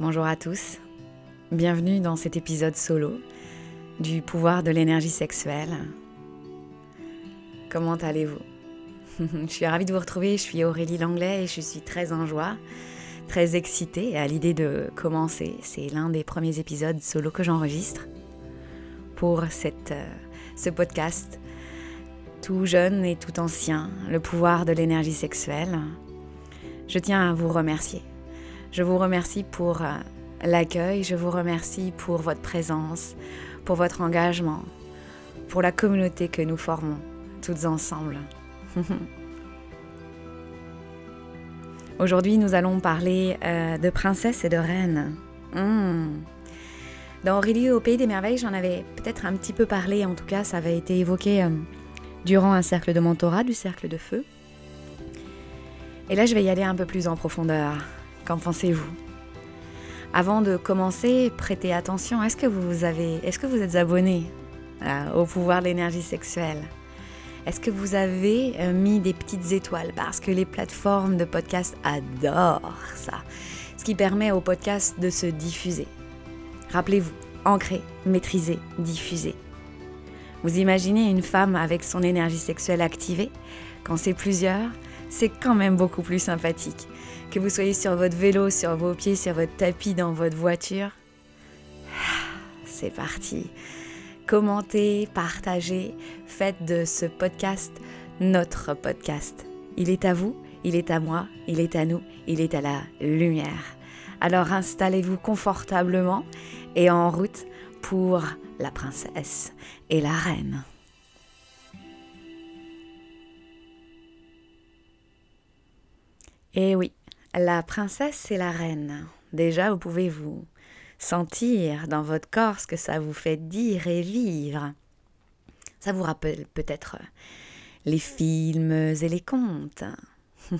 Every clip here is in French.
Bonjour à tous, bienvenue dans cet épisode solo du pouvoir de l'énergie sexuelle. Comment allez-vous? Je suis ravie de vous retrouver, je suis Aurélie Langlais et je suis très en joie, très excitée à l'idée de commencer. C'est l'un des premiers épisodes solo que j'enregistre pour cette, euh, ce podcast tout jeune et tout ancien, le pouvoir de l'énergie sexuelle. Je tiens à vous remercier je vous remercie pour euh, l'accueil, je vous remercie pour votre présence, pour votre engagement, pour la communauté que nous formons toutes ensemble. Aujourd'hui, nous allons parler euh, de princesse et de reine. Hmm. Dans Aurélie au Pays des Merveilles, j'en avais peut-être un petit peu parlé, en tout cas ça avait été évoqué euh, durant un cercle de mentorat, du cercle de feu. Et là, je vais y aller un peu plus en profondeur. Qu'en pensez-vous? Avant de commencer, prêtez attention. Est-ce que vous avez, est-ce que vous êtes abonné euh, au pouvoir de l'énergie sexuelle? Est-ce que vous avez euh, mis des petites étoiles? Parce que les plateformes de podcast adorent ça. Ce qui permet au podcast de se diffuser. Rappelez-vous, ancrer, maîtriser, diffuser. Vous imaginez une femme avec son énergie sexuelle activée? Quand c'est plusieurs, c'est quand même beaucoup plus sympathique. Que vous soyez sur votre vélo, sur vos pieds, sur votre tapis, dans votre voiture. C'est parti. Commentez, partagez, faites de ce podcast notre podcast. Il est à vous, il est à moi, il est à nous, il est à la lumière. Alors installez-vous confortablement et en route pour la princesse et la reine. Et eh oui, la princesse et la reine. Déjà, vous pouvez vous sentir dans votre corps ce que ça vous fait dire et vivre. Ça vous rappelle peut-être les films et les contes.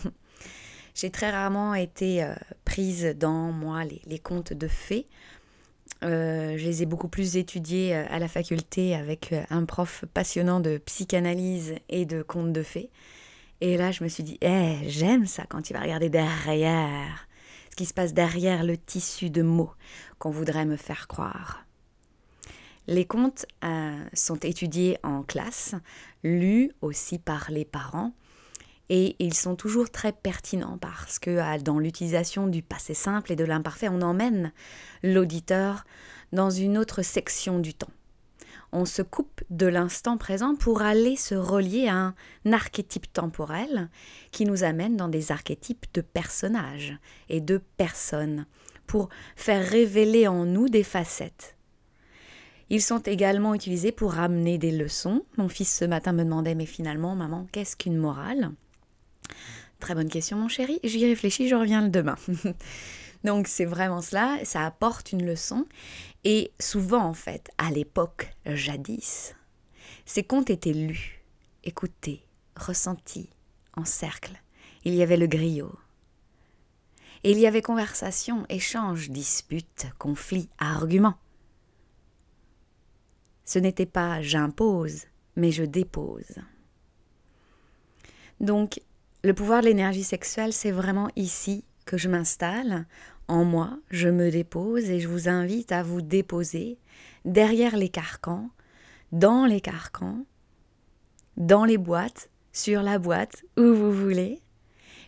J'ai très rarement été euh, prise dans, moi, les, contes de fées. Euh, je les ai beaucoup plus étudiés euh, à la faculté avec un prof passionnant de psychanalyse et de contes de fées. Et là, je me suis dit, eh, j'aime ça quand tu vas regarder derrière, ce qui se passe derrière le tissu de mots qu'on voudrait me faire croire. Les contes euh, sont étudiés en classe, lus aussi par les parents, et ils sont toujours très pertinents parce que euh, dans l'utilisation du passé simple et de l'imparfait, on emmène l'auditeur dans une autre section du temps on se coupe de l'instant présent pour aller se relier à un archétype temporel qui nous amène dans des archétypes de personnages et de personnes, pour faire révéler en nous des facettes. Ils sont également utilisés pour ramener des leçons. Mon fils ce matin me demandait mais finalement maman qu'est-ce qu'une morale? Très bonne question mon chéri, j'y réfléchis, je reviens le demain. Donc c'est vraiment cela, ça apporte une leçon. Et souvent en fait, à l'époque, jadis, ces contes étaient lus, écoutés, ressentis, en cercle. Il y avait le griot. Et il y avait conversation, échange, dispute, conflit, argument. Ce n'était pas j'impose, mais je dépose. Donc, le pouvoir de l'énergie sexuelle, c'est vraiment ici que je m'installe, en moi, je me dépose et je vous invite à vous déposer derrière les carcans, dans les carcans, dans les boîtes, sur la boîte, où vous voulez,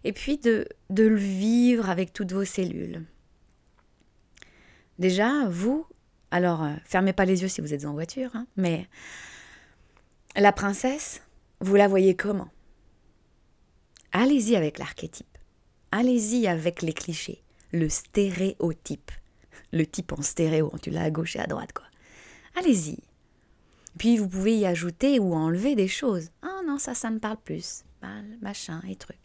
et puis de, de le vivre avec toutes vos cellules. Déjà, vous, alors euh, fermez pas les yeux si vous êtes en voiture, hein, mais la princesse, vous la voyez comment? Allez-y avec l'archétype. Allez-y avec les clichés, le stéréotype. Le type en stéréo, tu l'as à gauche et à droite, quoi. Allez-y. Puis vous pouvez y ajouter ou enlever des choses. Ah non, ça, ça me parle plus. Machin et truc.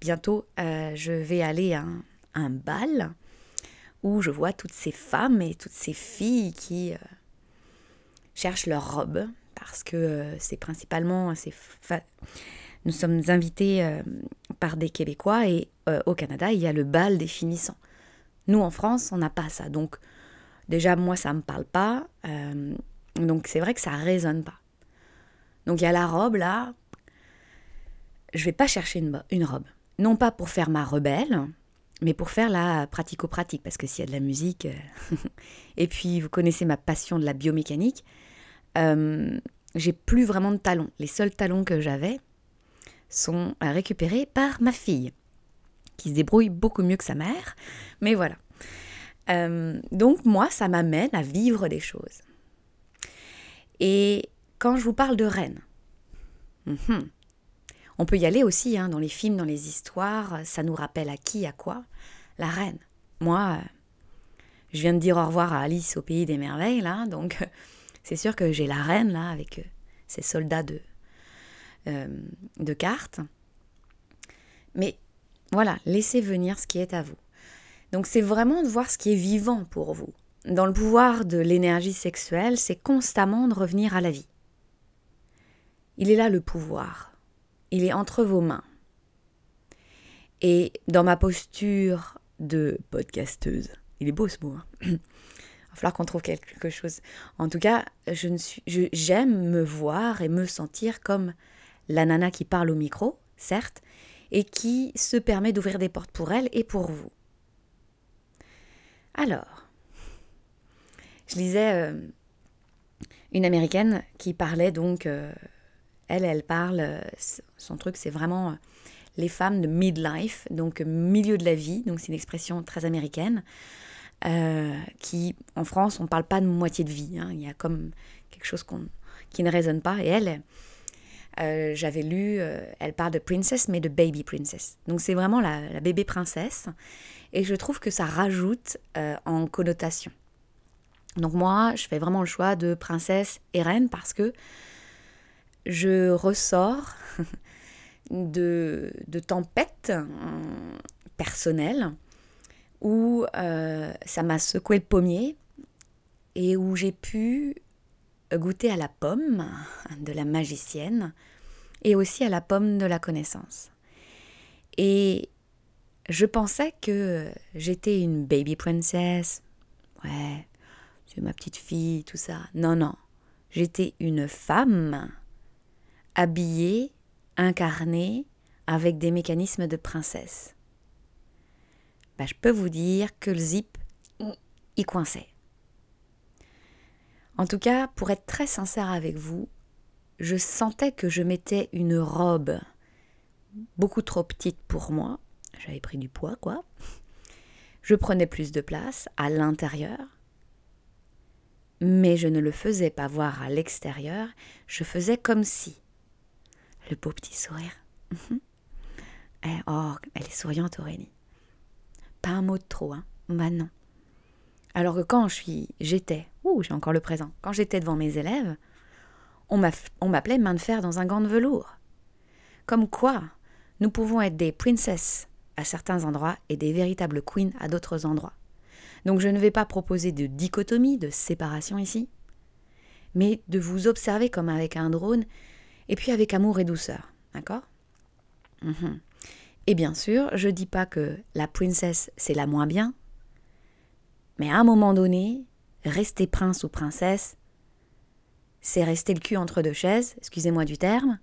Bientôt, euh, je vais aller à un, bal où je vois toutes ces femmes et toutes ces filles qui euh, cherchent leur robe parce que euh, c'est principalement ces nous sommes invités euh, par des Québécois et euh, au Canada, il y a le bal des finissants. Nous, en France, on n'a pas ça. Donc, déjà, moi, ça ne me parle pas. Euh, donc, c'est vrai que ça ne résonne pas. Donc, il y a la robe, là. Je vais pas chercher une, robe. Non pas pour faire ma rebelle, mais pour faire la pratico-pratique, parce que s'il y a de la musique, et puis vous connaissez ma passion de la biomécanique, euh, j'ai plus vraiment de talons. Les seuls talons que j'avais sont récupérés par ma fille, qui se débrouille beaucoup mieux que sa mère, mais voilà. Euh, donc moi, ça m'amène à vivre des choses. Et quand je vous parle de reine, on peut y aller aussi, hein, dans les films, dans les histoires, ça nous rappelle à qui, à quoi? La reine. Moi, je viens de dire au revoir à Alice au pays des merveilles, donc c'est sûr que j'ai la reine, là, avec euh, ses soldats de, euh, de cartes. Mais voilà, laissez venir ce qui est à vous. Donc c'est vraiment de voir ce qui est vivant pour vous. Dans le pouvoir de l'énergie sexuelle, c'est constamment de revenir à la vie. Il est là le pouvoir il est entre vos mains. Et dans ma posture de podcasteuse, il est beau ce mot. Hein il va falloir qu'on trouve quelque chose. En tout cas, je ne suis, j'aime me voir et me sentir comme la nana qui parle au micro, certes, et qui se permet d'ouvrir des portes pour elle et pour vous. Alors, je lisais euh, une américaine qui parlait donc euh, elle, elle parle, euh, son truc, c'est vraiment les femmes de midlife, donc milieu de la vie, donc c'est une expression très américaine, qui, en France, on ne parle pas de moitié de vie, hein. il y a comme quelque chose qui ne résonne pas, et elle, j'avais lu, elle parle de princess, mais de baby princess, donc c'est vraiment la, la, bébé princesse, et je trouve que ça rajoute en connotation. Donc moi, je fais vraiment le choix de princesse et reine parce que je ressors de, de tempêtes euh, personnelles où euh, ça m'a secoué le pommier et où j'ai pu goûter à la pomme de la magicienne et aussi à la pomme de la connaissance. Et je pensais que j'étais une baby princess. Ouais, c'est ma petite fille, tout ça. Non, non. J'étais une femme habillée, incarnée, avec des mécanismes de princesse. Bah, je peux vous dire que le zip y coinçait. En tout cas, pour être très sincère avec vous, je sentais que je mettais une robe beaucoup trop petite pour moi. J'avais pris du poids, quoi. Je prenais plus de place à l'intérieur, mais je ne le faisais pas voir à l'extérieur, je faisais comme si le beau petit sourire. Mhm. Eh, oh, elle est souriante, Aurélie. Pas un mot de trop, hein Bah non. Alors que quand je suis, j'étais, j'ai encore le présent, quand j'étais devant mes élèves, on m'appelait main de fer dans un gant de velours. Comme quoi, nous pouvons être des princesses à certains endroits et des véritables queens à d'autres endroits. Donc je ne vais pas proposer de dichotomie, de séparation ici, mais de vous observer comme avec un drone et puis avec amour et douceur. D'accord? Mhm. Et bien sûr, je ne dis pas que la princesse, c'est la moins bien, mais à un moment donné, rester prince ou princesse, c'est rester le cul entre deux chaises, excusez-moi du terme,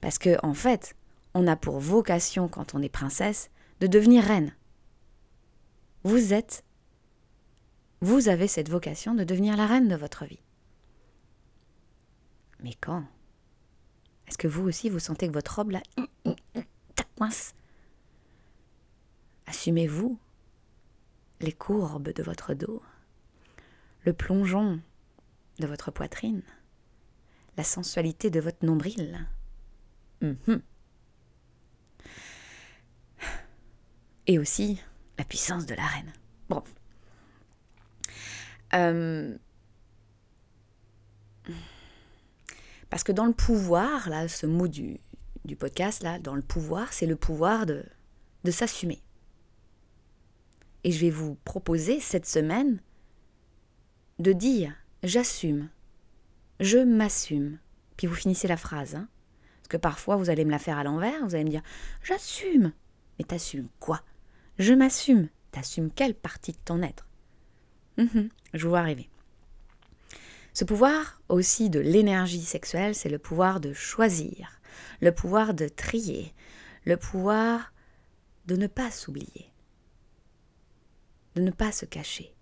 parce que en fait, on a pour vocation, quand on est princesse, de devenir reine. Vous êtes, vous avez cette vocation de devenir la reine de votre vie. Mais quand? Est-ce que vous aussi, vous sentez que votre robe, là, coince Assumez-vous les courbes de votre dos, le plongeon de votre poitrine, la sensualité de votre nombril. Mhm. Et aussi la puissance de la reine. Bon. Euh, Parce que dans le pouvoir, là, ce mot du, du podcast, là, dans le pouvoir, c'est le pouvoir de, de s'assumer. Et je vais vous proposer cette semaine de dire j'assume, je m'assume. Puis vous finissez la phrase. Hein Parce que parfois vous allez me la faire à l'envers, vous allez me dire j'assume. Mais t'assumes quoi? Je m'assume. T'assumes quelle partie de ton être? Mhm, Je vous vois arriver. Ce pouvoir aussi de l'énergie sexuelle, c'est le pouvoir de choisir, le pouvoir de trier, le pouvoir de ne pas s'oublier. de ne pas se cacher,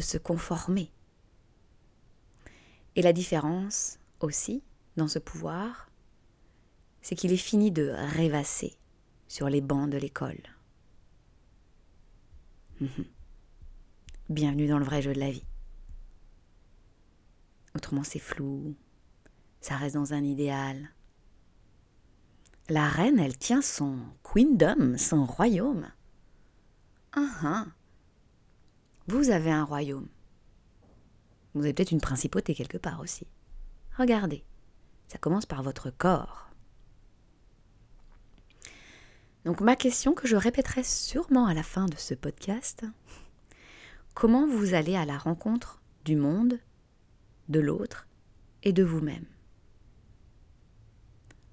se conformer. Et la différence aussi dans ce pouvoir, c'est qu'il est fini de rêvasser sur les bancs de l'école. Mhm. Bienvenue dans le vrai jeu de la vie. Autrement, c'est flou, ça reste dans un idéal. La reine, elle tient son queendom, son royaume. Ah ah. Vous avez un royaume. Vous avez peut-être une principauté quelque part aussi. Regardez, ça commence par votre corps. Donc ma question que je répéterai sûrement à la fin de ce podcast, comment vous allez à la rencontre du monde, de l'autre et de vous-même?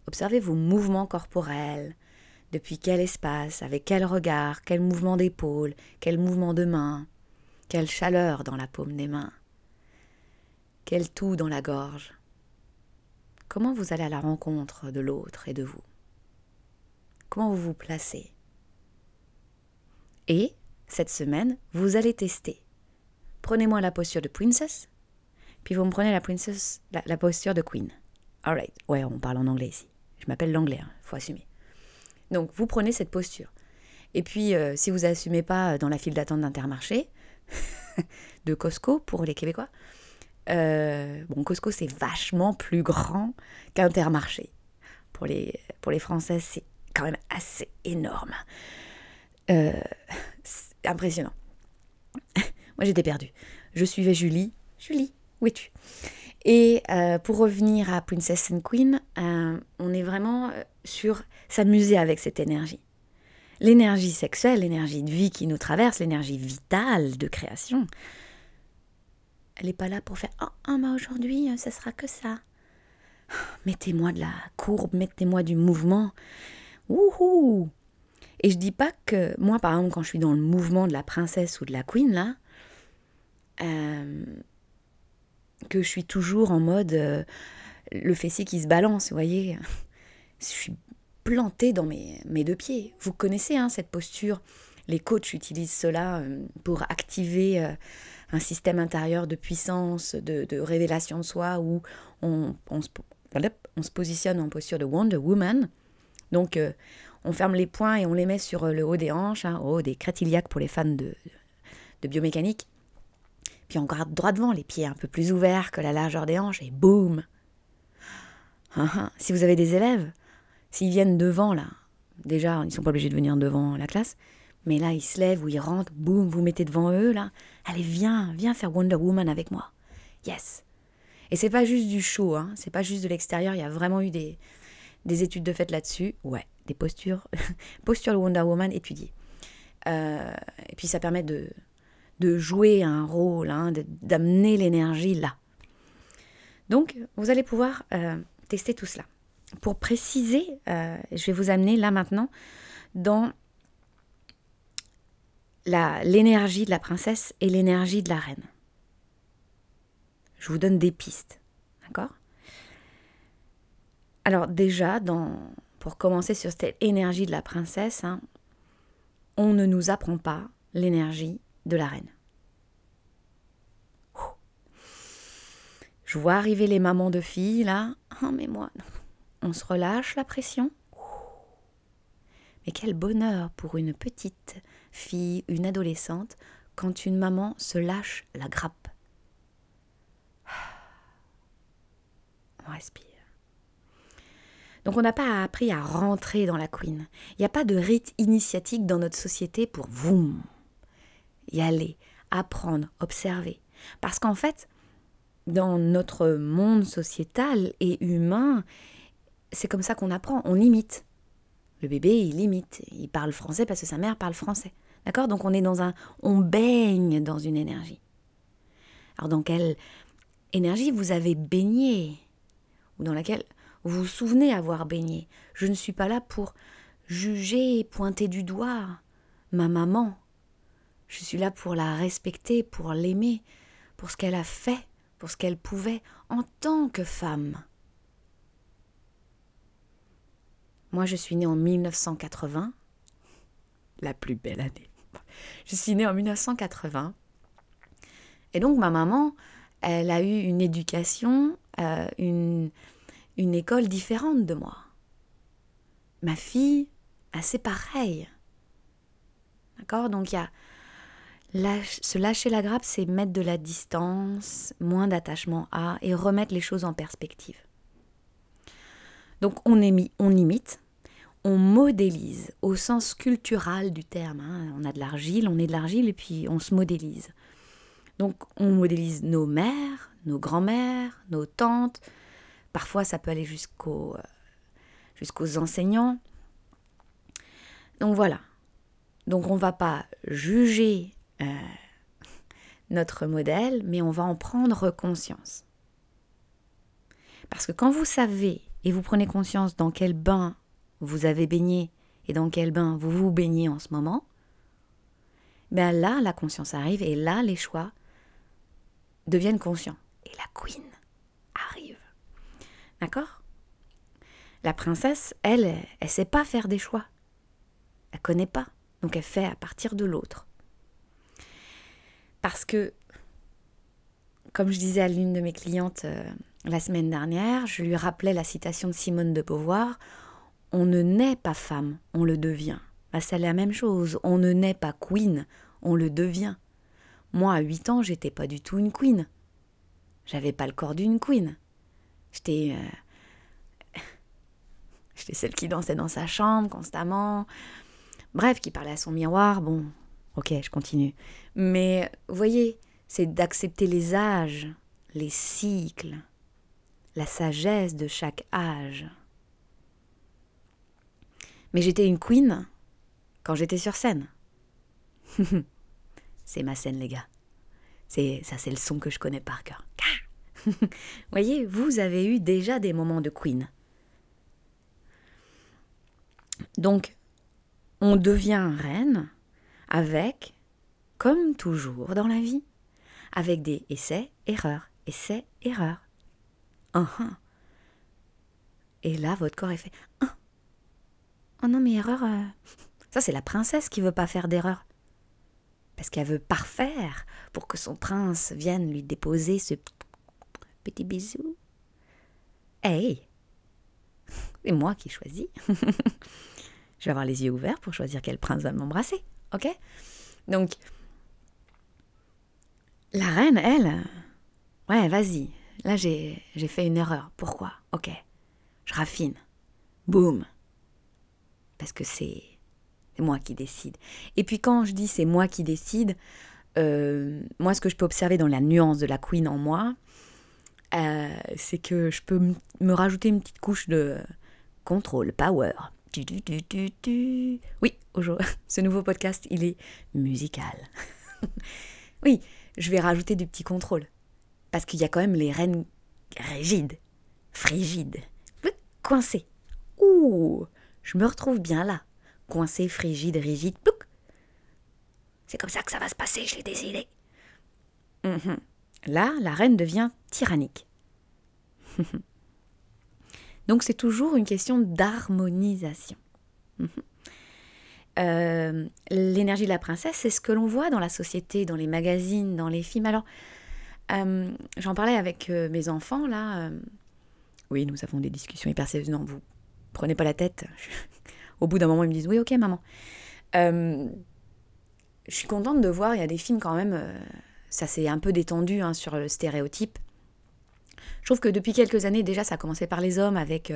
Observez vos mouvements corporels, depuis quel espace, avec quel regard, quel mouvement d'épaule, quel mouvement de main, quelle chaleur dans la paume des mains, quel tout dans la gorge. Comment vous allez à la rencontre de l'autre et de vous? Comment vous vous placez? Et, cette semaine, vous allez tester. Prenez-moi la posture de princess, puis vous me prenez la, princess, la, posture de queen. Alright, ouais, on parle en anglais ici. Je m'appelle l'anglais, hein, faut assumer. Donc vous prenez cette posture. Et puis euh, si vous n'assumez pas euh, dans la file d'attente d'Intermarché, de Costco pour les Québécois, euh, bon Costco c'est vachement plus grand qu'Intermarché. Pour les, pour les Français c'est quand même assez énorme. impressionnant. Moi j'étais perdue. Je suivais Julie. Julie, où es-tu? Et euh, pour revenir à Princess and Queen, euh, on est vraiment euh, sur s'amuser avec cette énergie. L'énergie sexuelle, l'énergie de vie qui nous traverse, l'énergie vitale de création, elle n'est pas là pour faire Oh, oh bah aujourd'hui, ça sera que ça. Mettez-moi de la courbe, mettez-moi du mouvement. Wouhou Et je dis pas que moi, par exemple, quand je suis dans le mouvement de la princesse ou de la queen, là, que je suis toujours en mode euh, le fessier qui se balance, vous voyez. Je suis plantée dans mes, mes deux pieds. Vous connaissez hein, cette posture. Les coachs utilisent cela euh, pour activer euh, un système intérieur de puissance, de, révélation de soi, où on, on, se, on, se, positionne en posture de Wonder Woman. Donc, on ferme les poings et on les met sur le haut des hanches, hein, au haut des crétiliaques pour les fans de, de biomécanique. Puis on garde droit devant, les pieds un peu plus ouverts que la largeur des hanches, et boum ah, ah. Si vous avez des élèves, s'ils viennent devant, là, déjà, ils sont pas obligés de venir devant la classe, mais là, ils se lèvent ou ils rentrent, boum, vous mettez devant eux, là. Allez, viens, viens faire Wonder Woman avec moi. Yes. Et c'est pas juste du show, hein, c'est pas juste de l'extérieur, il y a vraiment eu des, des études de fait là-dessus. Ouais, des postures, postures de Wonder Woman étudiées. Euh, et puis ça permet de, de jouer un rôle, hein, d'amener l'énergie là. Donc, vous allez pouvoir euh, tester tout cela. Pour préciser, euh, je vais vous amener là maintenant dans l'énergie de la princesse et l'énergie de la reine. Je vous donne des pistes, d'accord? Alors déjà, pour commencer sur cette énergie de la princesse, hein, on ne nous apprend pas l'énergie de la reine. Je vois arriver les mamans de filles là. Oh, mais moi, on se relâche la pression? Mais quel bonheur pour une petite fille, une adolescente, quand une maman se lâche la grappe. On respire. Donc on n'a pas appris à rentrer dans la queen. Il n'y a pas de rite initiatique dans notre société pour vous y aller, apprendre, observer. Parce qu'en fait, dans notre monde sociétal et humain, c'est comme ça qu'on apprend, on imite. Le bébé, il imite, il parle français parce que sa mère parle français. D'accord? Donc on est dans un on baigne dans une énergie. Alors dans quelle énergie vous avez baigné? Ou dans laquelle vous vous souvenez avoir baigné? Je ne suis pas là pour juger, pointer du doigt ma maman, je suis là pour la respecter, pour l'aimer, pour ce qu'elle a fait, pour ce qu'elle pouvait en tant que femme. Moi, je suis née en 1980, la plus belle année. Je suis née en 1980. Et donc ma maman, elle a eu une éducation, euh, une, une école différente de moi. Ma fille, c'est pareil. D'accord? Donc il y a se lâcher la grappe, c'est mettre de la distance, moins d'attachement à et remettre les choses en perspective. Donc on, on imite, on modélise au sens culturel du terme. Hein. On a de l'argile, on est de l'argile et puis on se modélise. Donc on modélise nos mères, nos grands-mères, nos tantes. Parfois ça peut aller jusqu'aux euh, enseignants. Donc voilà. Donc on ne va pas juger euh, notre modèle, mais on va en prendre conscience. Parce que quand vous savez et vous prenez conscience dans quel bain vous avez baigné et dans quel bain vous vous baignez en ce moment, ben là, la conscience arrive et là, les choix deviennent conscients. Et la queen arrive. D'accord? La princesse, elle, elle ne sait pas faire des choix. Elle connaît pas. Donc elle fait à partir de l'autre. Parce que, comme je disais à l'une de mes clientes euh, la semaine dernière, je lui rappelais la citation de Simone de Beauvoir On ne naît pas femme, on le devient. Bah, c'est la même chose. On ne naît pas queen, on le devient. Moi, à 8 ans, j'étais pas du tout une queen. J'avais pas le corps d'une queen. J'étais. Euh, j'étais celle qui dansait dans sa chambre constamment. Bref, qui parlait à son miroir. Bon, Ok, je continue. Mais vous voyez, c'est d'accepter les âges, les cycles, la sagesse de chaque âge. Mais j'étais une queen quand j'étais sur scène. c'est ma scène, les gars. C'est ça, c'est le son que je connais par cœur. voyez, vous avez eu déjà des moments de queen. Donc, on devient reine avec, comme toujours dans la vie, avec des essais, erreurs, essais, erreurs. Et là, votre corps est fait. Oh non, mais erreur. Euh, ça, c'est la princesse qui veut pas faire d'erreur. Parce qu'elle veut parfaire pour que son prince vienne lui déposer ce petit bisou. Hey C'est moi qui choisis. Je vais avoir les yeux ouverts pour choisir quel prince va m'embrasser. Ok? Donc, la reine, elle, ouais, vas-y. Là, j'ai fait une erreur. Pourquoi? Ok. Je raffine. Boum. Parce que c'est moi qui décide. Et puis quand je dis c'est moi qui décide, euh, moi, ce que je peux observer dans la nuance de la queen en moi, euh, c'est que je peux me rajouter une petite couche de contrôle, power. Oui, ce nouveau podcast, il est musical. oui, je vais rajouter du petit contrôle. Parce qu'il y a quand même les reines rigides, frigides, coincées. Ouh, je me retrouve bien là. Coincée, frigide, rigide. C'est comme ça que ça va se passer, je l'ai décidé. Mhm. Là, la reine devient tyrannique. Donc c'est toujours une question d'harmonisation. Mhm. Euh, l'énergie de la princesse, c'est ce que l'on voit dans la société, dans les magazines, dans les films. Alors, euh, j'en parlais avec euh, mes enfants, là. oui, nous avons des discussions hyper sérieuses. Non, vous prenez pas la tête. Au bout d'un moment, ils me disent Oui, ok, maman. je suis contente de voir, il y a des films quand même, ça s'est un peu détendu hein, sur le stéréotype. Je trouve que depuis quelques années, déjà, ça a commencé par les hommes avec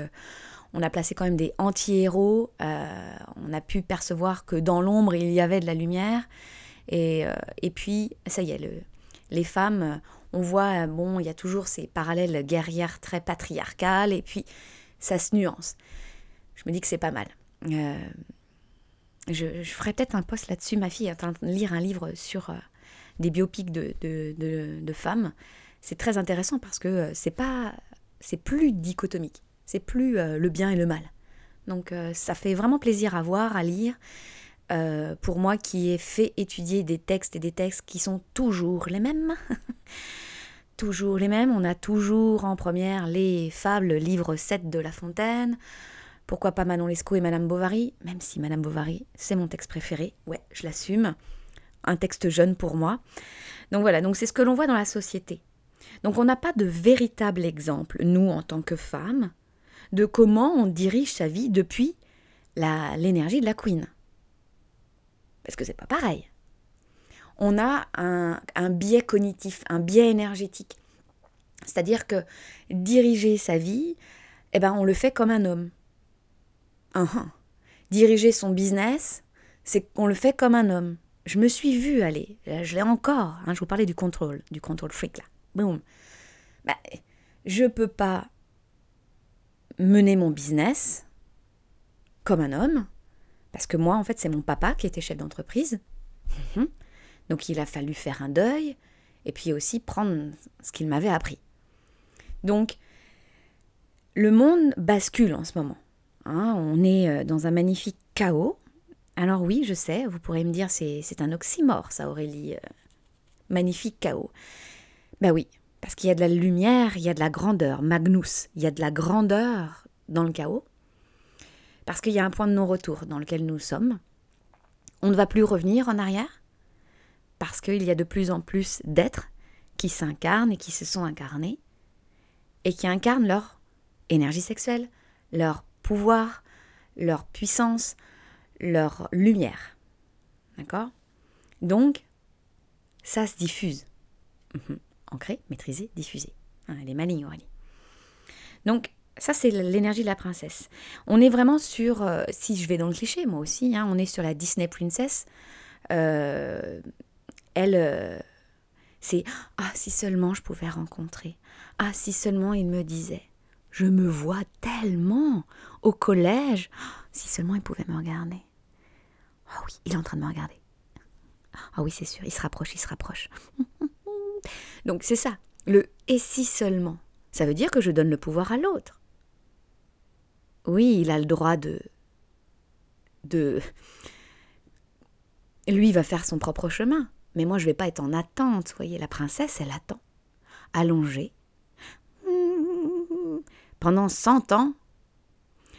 on a placé quand même des anti-héros. Euh, on a pu percevoir que dans l'ombre, il y avait de la lumière. Et, euh, et puis, ça y est, les femmes, on voit, bon, il y a toujours ces parallèles guerrières très patriarcales, et puis ça se nuance. Je me dis que c'est pas mal. Euh, je, ferai peut-être un post là-dessus. Ma fille est en train de lire un livre sur des biopics de, femmes. C'est très intéressant parce que c'est pas, c'est plus dichotomique c'est plus euh, le bien et le mal. Donc euh, ça fait vraiment plaisir à voir, à lire. Euh, pour moi qui ai fait étudier des textes et des textes qui sont toujours les mêmes. toujours les mêmes. On a toujours en première les fables, livre 7 de La Fontaine. Pourquoi pas Manon Lescaut et Madame Bovary? Même si Madame Bovary, c'est mon texte préféré. Ouais, je l'assume. Un texte jeune pour moi. Donc voilà, donc c'est ce que l'on voit dans la société. Donc on n'a pas de véritable exemple, nous en tant que femmes, de comment on dirige sa vie depuis l'énergie de la queen. Parce que c'est pas pareil. On a un, biais cognitif, un biais énergétique. C'est-à-dire que diriger sa vie, eh ben, on le fait comme un homme. Uh Diriger son business, c'est qu'on le fait comme un homme. Je me suis vue aller, je l'ai encore, hein, je vous parlais du contrôle, du contrôle freak là. Boum. Bah, je peux pas mener mon business comme un homme, parce que moi, en fait, c'est mon papa qui était chef d'entreprise. Mhm. Donc il a fallu faire un deuil, et puis aussi prendre ce qu'il m'avait appris. Donc, le monde bascule en ce moment. Hein. on est euh, dans un magnifique chaos. Alors oui, je sais, vous pourrez me dire c'est, c'est un oxymore, ça Aurélie. Euh, magnifique chaos. Ben oui, parce qu'il y a de la lumière, il y a de la grandeur, Magnus, il y a de la grandeur dans le chaos. Parce qu'il y a un point de non-retour dans lequel nous sommes. On ne va plus revenir en arrière, parce qu'il y a de plus en plus d'êtres qui s'incarnent et qui se sont incarnés, et qui incarnent leur énergie sexuelle, leur pouvoir, leur puissance, leur lumière. D'accord? Donc, ça se diffuse. Mhm. Ancré, maîtrisé, diffusé. Hein, elle est maligne, Aurélie. Donc, ça, c'est l'énergie de la princesse. On est vraiment sur, euh, si je vais dans le cliché, moi aussi, hein, on est sur la Disney Princess. Euh, elle, euh, c'est Ah, si seulement je pouvais rencontrer. Ah, si seulement il me disait. Je me vois tellement au collège. Ah, si seulement il pouvait me regarder. Ah oui, il est en train de me regarder. Ah oui, c'est sûr, il se rapproche, il se rapproche. Donc c'est ça, le et si seulement. Ça veut dire que je donne le pouvoir à l'autre. Oui, il a le droit de. de. Lui va faire son propre chemin. Mais moi, je vais pas être en attente. Voyez, la princesse, elle attend. Allongée. Pendant 100 ans.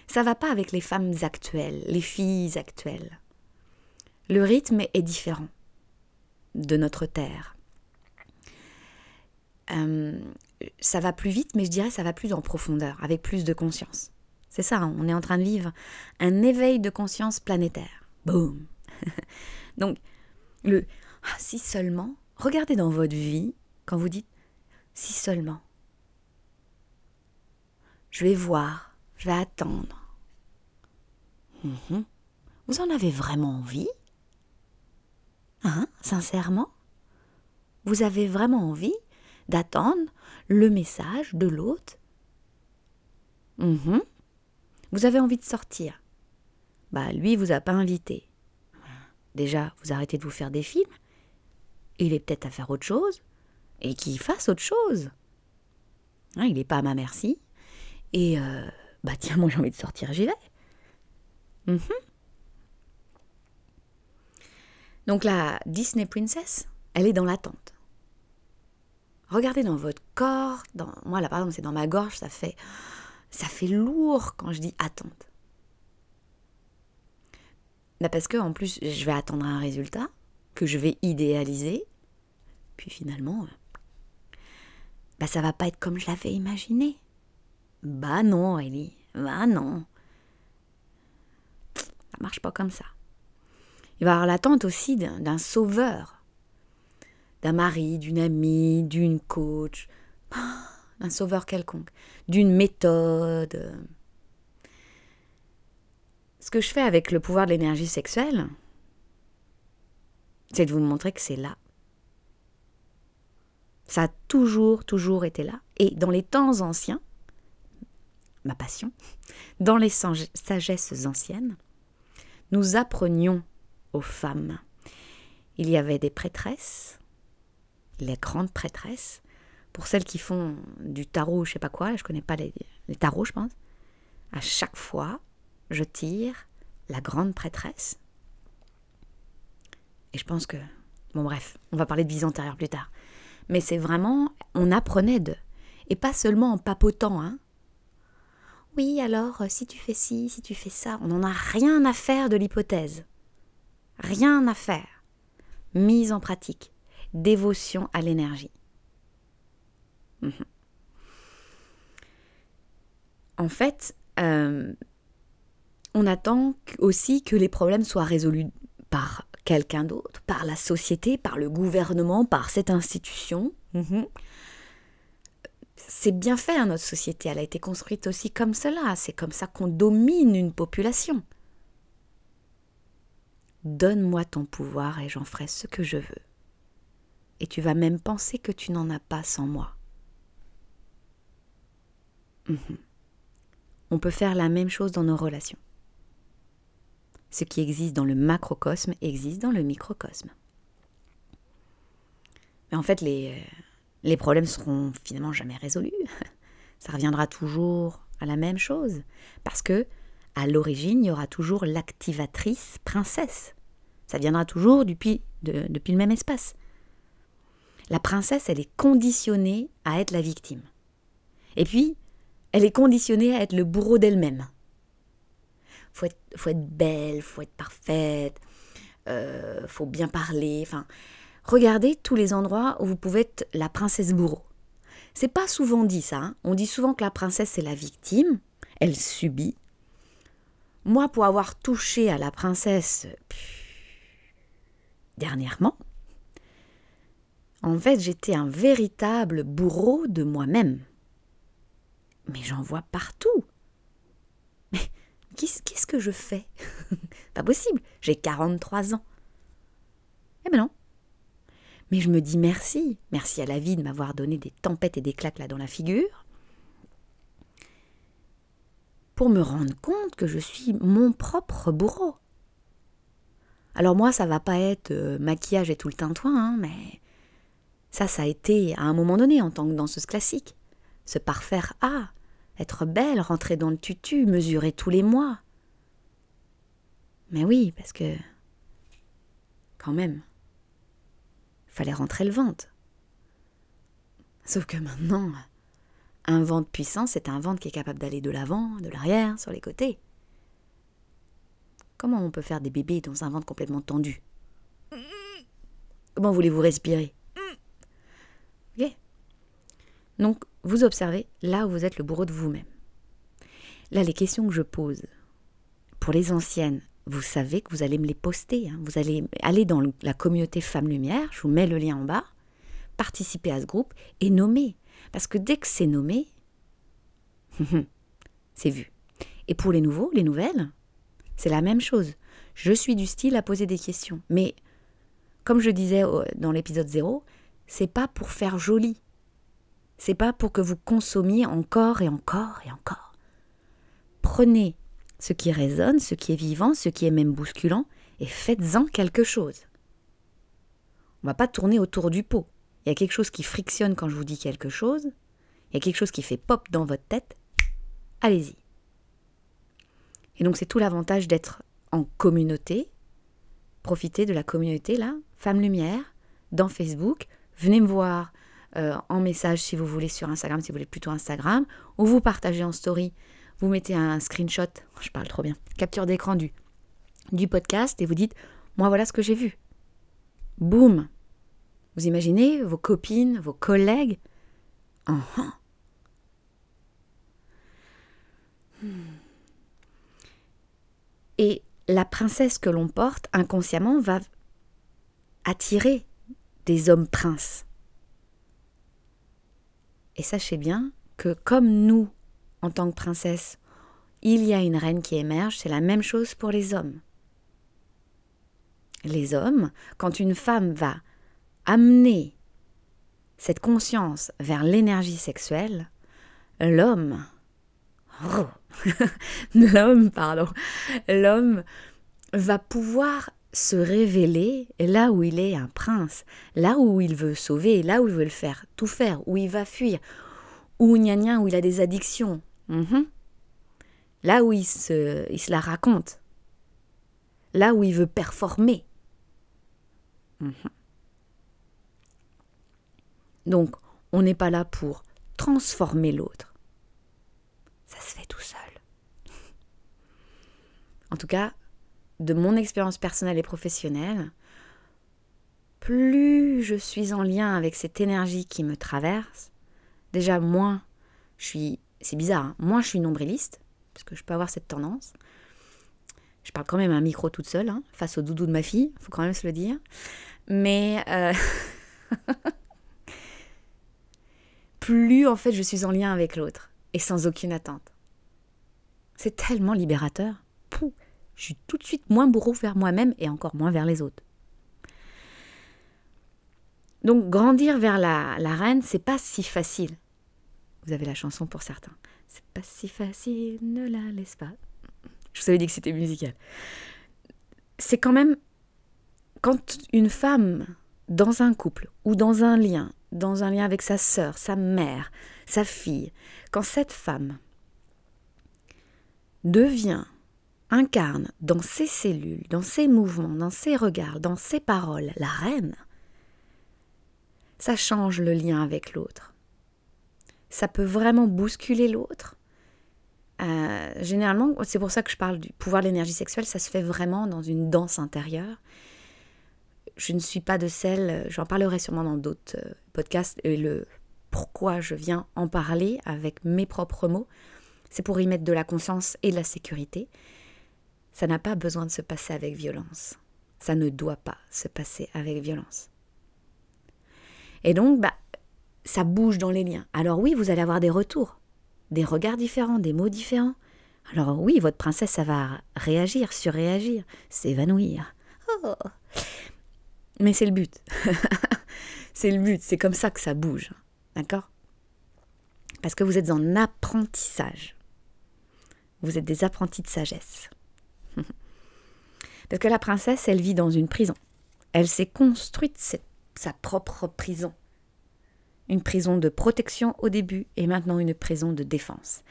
Ça va pas avec les femmes actuelles, les filles actuelles. Le rythme est différent de notre terre. Euh, ça va plus vite, mais je dirais ça va plus en profondeur, avec plus de conscience. C'est ça, hein, on est en train de vivre un éveil de conscience planétaire. Boum Donc, le ah, si seulement, regardez dans votre vie, quand vous dites si seulement. Je vais voir, je vais attendre. Mhm. Vous en avez vraiment envie? Hein, sincèrement? Vous avez vraiment envie d'attendre le message de l'autre mhm. Vous avez envie de sortir? Bah lui vous a pas invité. Déjà, vous arrêtez de vous faire des films il est peut-être à faire autre chose, et qu'il fasse autre chose. Hein, il n'est pas à ma merci. Et euh, bah tiens, moi j'ai envie de sortir, j'y vais. Mhm. Donc la Disney Princess, elle est dans l'attente. Regardez dans votre corps, dans moi là par exemple c'est dans ma gorge, ça fait ça fait lourd quand je dis attente. Bah, parce que en plus je vais attendre un résultat que je vais idéaliser puis finalement, bah ça va pas être comme je l'avais imaginé. Bah non, Ellie, bah non. Ça marche pas comme ça. Il va y avoir l'attente aussi d'un sauveur, d'un mari, d'une amie, d'une coach, d'un sauveur quelconque, d'une méthode. Ce que je fais avec le pouvoir de l'énergie sexuelle, c'est de vous montrer que c'est là ça a toujours, toujours été là. Et dans les temps anciens, ma passion, dans les sagesses anciennes, nous apprenions aux femmes. Il y avait des prêtresses, les grandes prêtresses, pour celles qui font du tarot, je sais pas quoi, je connais pas les, les tarots, je pense. À chaque fois, je tire la grande prêtresse. Et je pense que, bon bref, on va parler de vie antérieure plus tard mais c'est vraiment, on apprenait de. Et pas seulement en papotant, hein. Oui, alors, si tu fais ci, si tu fais ça, on n'en a rien à faire de l'hypothèse. Rien à faire. Mise en pratique. Dévotion à l'énergie. Mhm. En fait, euh, on attend aussi que les problèmes soient résolus par quelqu'un d'autre, par la société, par le gouvernement, par cette institution. Mhm. C'est bien fait, hein, notre société, elle a été construite aussi comme cela, c'est comme ça qu'on domine une population. Donne-moi ton pouvoir et j'en ferai ce que je veux. Et tu vas même penser que tu n'en as pas sans moi. Mhm. On peut faire la même chose dans nos relations. Ce qui existe dans le macrocosme existe dans le microcosme. Mais en fait, les, euh, les problèmes seront finalement jamais résolus. Ça reviendra toujours à la même chose. Parce que, à l'origine, il y aura toujours l'activatrice princesse. Ça viendra toujours depuis, depuis le même espace. La princesse, elle est conditionnée à être la victime. Et puis, elle est conditionnée à être le bourreau d'elle-même faut être, faut être belle, faut être parfaite, euh, faut bien parler. Enfin, regardez tous les endroits où vous pouvez être la princesse bourreau. C'est pas souvent dit ça. Hein. On dit souvent que la princesse c'est la victime, elle subit. Moi, pour avoir touché à la princesse dernièrement, en fait, j'étais un véritable bourreau de moi-même. Mais j'en vois partout. Qu'est-ce que je fais? Pas possible, j'ai 43 ans. Eh ben non. Mais je me dis merci, merci à la vie de m'avoir donné des tempêtes et des claques là dans la figure, pour me rendre compte que je suis mon propre bourreau. Alors moi, ça va pas être euh, maquillage et tout le tintouin, hein, mais ça, ça a été à un moment donné en tant que danseuse classique. Se parfaire à, être belle, rentrer dans le tutu, mesurer tous les mois. Mais oui, parce que. Quand même. Fallait rentrer le ventre. Sauf que maintenant, un ventre puissant, c'est un ventre qui est capable d'aller de l'avant, de l'arrière, sur les côtés. Comment on peut faire des bébés dans un ventre complètement tendu? Comment voulez-vous respirer? Ok? Donc, vous observez là où vous êtes le bourreau de vous-même. Là, les questions que je pose, pour les anciennes, vous savez que vous allez me les poster. Hein. Vous allez aller dans la communauté Femmes Lumière, je vous mets le lien en bas, participer à ce groupe et nommer. Parce que dès que c'est nommé, c'est vu. Et pour les nouveaux, les nouvelles, c'est la même chose. Je suis du style à poser des questions. Mais, comme je disais dans l'épisode 0, c'est pas pour faire joli. C'est pas pour que vous consommiez encore et encore et encore. Prenez ce qui résonne, ce qui est vivant, ce qui est même bousculant, et faites-en quelque chose. On va pas tourner autour du pot. Il y a quelque chose qui frictionne quand je vous dis quelque chose, il y a quelque chose qui fait pop dans votre tête. Allez-y. Et donc c'est tout l'avantage d'être en communauté. Profitez de la communauté là, Femme Lumière, dans Facebook. Venez me voir, euh, en message si vous voulez sur Instagram, si vous voulez plutôt Instagram, ou vous partagez en story, vous mettez un screenshot, je parle trop bien, capture d'écran du, du podcast et vous dites, moi voilà ce que j'ai vu. Boum Vous imaginez vos copines, vos collègues uh Et la princesse que l'on porte inconsciemment va attirer des hommes princes. Et sachez bien que comme nous, en tant que princesse, il y a une reine qui émerge, c'est la même chose pour les hommes. Les hommes, quand une femme va amener cette conscience vers l'énergie sexuelle, l'homme, l'homme, pardon, l'homme va pouvoir se révéler là où il est un prince, là où il veut sauver, là où il veut le faire, tout faire, où il va fuir, où gna gna, où il a des addictions. Mhm. Là où il se, la raconte. Là où il veut performer. Mhm. Donc, on n'est pas là pour transformer l'autre. Ça se fait tout seul. En tout cas, de mon expérience personnelle et professionnelle, plus je suis en lien avec cette énergie qui me traverse, déjà moins je suis, c'est bizarre, hein, moins je suis nombriliste, parce que je peux avoir cette tendance. Je parle quand même à un micro toute seule, hein, face au doudou de ma fille, faut quand même se le dire. Mais euh, plus en fait je suis en lien avec l'autre et sans aucune attente. C'est tellement libérateur. Pouh, je suis tout de suite moins bourreau vers moi-même et encore moins vers les autres. Donc grandir vers la, la reine, c'est pas si facile. Vous avez la chanson pour certains. C'est pas si facile, ne la laisse pas. Je vous avais dit que c'était musical. C'est quand même quand une femme dans un couple ou dans un lien, dans un lien avec sa sœur, sa mère, sa fille, quand cette femme devient, incarne dans ses cellules, dans ses mouvements, dans ses regards, dans ses paroles, la reine, ça change le lien avec l'autre. Ça peut vraiment bousculer l'autre. Euh, généralement, c'est pour ça que je parle du pouvoir de l'énergie sexuelle, ça se fait vraiment dans une danse intérieure. Je ne suis pas de celle, j'en parlerai sûrement dans d'autres euh, podcasts, et le pourquoi je viens en parler avec mes propres mots, c'est pour y mettre de la conscience et de la sécurité. Ça n'a pas besoin de se passer avec violence. Ça ne doit pas se passer avec violence. Et donc, bah, ça bouge dans les liens. Alors oui, vous allez avoir des retours, des regards différents, des mots différents. Alors oui, votre princesse, ça va réagir, surréagir, s'évanouir. Oh. Mais c'est le but. c'est le but, c'est comme ça que ça bouge. D'accord? Parce que vous êtes en apprentissage. Vous êtes des apprentis de sagesse. Parce que la princesse, elle vit dans une prison. Elle s'est construite sa propre prison. Une prison de protection au début et maintenant une prison de défense.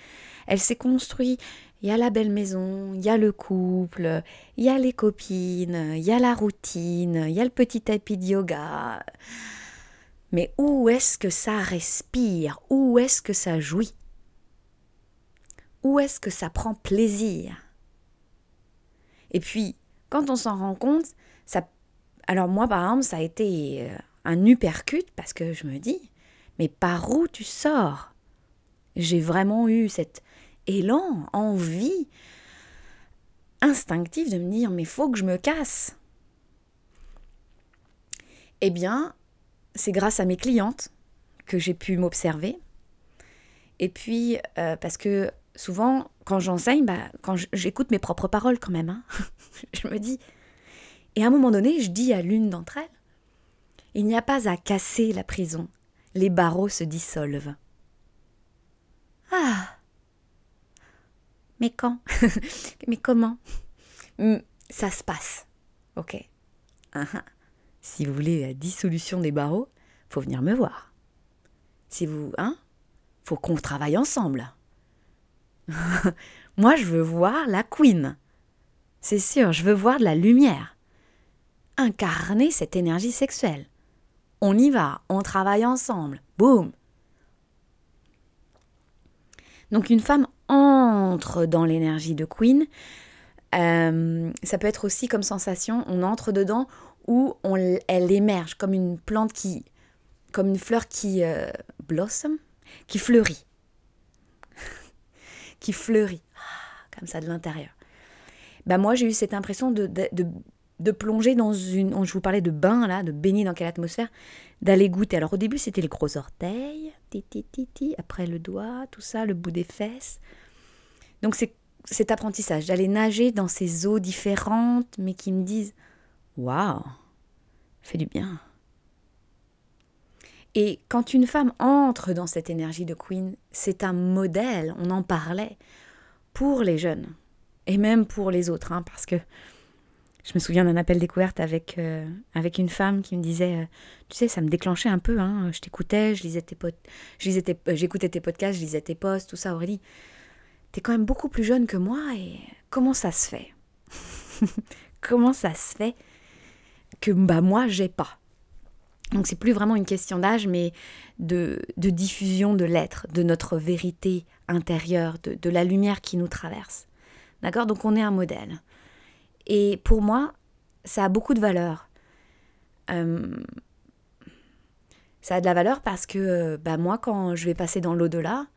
Elle s'est construite, il y a la belle maison, il y a le couple, il y a les copines, il y a la routine, il y a le petit tapis de yoga. Mais où est-ce que ça respire? Où est-ce que ça jouit? Où est-ce que ça prend plaisir? Et puis, quand on s'en rend compte, ça... Alors moi, par exemple, ça a été euh, un uppercut parce que je me dis, mais par où tu sors? J'ai vraiment eu cet élan, envie instinctive de me dire, mais faut que je me casse. Eh bien, c'est grâce à mes clientes que j'ai pu m'observer. Et puis, euh, parce que souvent, quand j'enseigne, bah, quand j'écoute mes propres paroles quand même, hein, je me dis. Et à un moment donné, je dis à l'une d'entre elles Il n'y a pas à casser la prison, les barreaux se dissolvent. Ah Mais quand? Mais comment? Hmm, Ça se passe. Ok. Uh si vous voulez la dissolution des barreaux, faut venir me voir. Si vous, hein, faut qu'on travaille ensemble. Moi, je veux voir la queen. C'est sûr, je veux voir de la lumière. Incarner cette énergie sexuelle. On y va, on travaille ensemble. Boum. Donc une femme entre dans l'énergie de queen. Euh, ça peut être aussi comme sensation, on entre dedans, on, elle émerge comme une plante qui, comme une fleur qui euh, blossom, qui fleurit, qui fleurit, ah, comme ça de l'intérieur. Bah moi j'ai eu cette impression de, plonger dans une, je vous parlais de bain là, de baigner dans quelle atmosphère, d'aller goûter. Alors au début c'était les gros orteils, ti, ti, ti, ti, après le doigt, tout ça, le bout des fesses. Donc c'est cet apprentissage, d'aller nager dans ces eaux différentes, mais qui me disent Waouh, fait du bien. Et quand une femme entre dans cette énergie de Queen, c'est un modèle, on en parlait, pour les jeunes, et même pour les autres, hein, parce que je me souviens d'un appel découverte avec, euh, avec une femme qui me disait, euh, tu sais, ça me déclenchait un peu, hein, je t'écoutais, je lisais tes euh, j'écoutais tes podcasts, je lisais tes posts, tout ça, Aurélie. T'es quand même beaucoup plus jeune que moi, et comment ça se fait? Comment ça se fait que bah moi j'ai pas? Donc c'est plus vraiment une question d'âge, mais de, de, diffusion de l'être, de notre vérité intérieure, de, de la lumière qui nous traverse. D'accord? Donc on est un modèle. Et pour moi, ça a beaucoup de valeur. Euh, ça a de la valeur parce que bah, moi, quand je vais passer dans l'au-delà,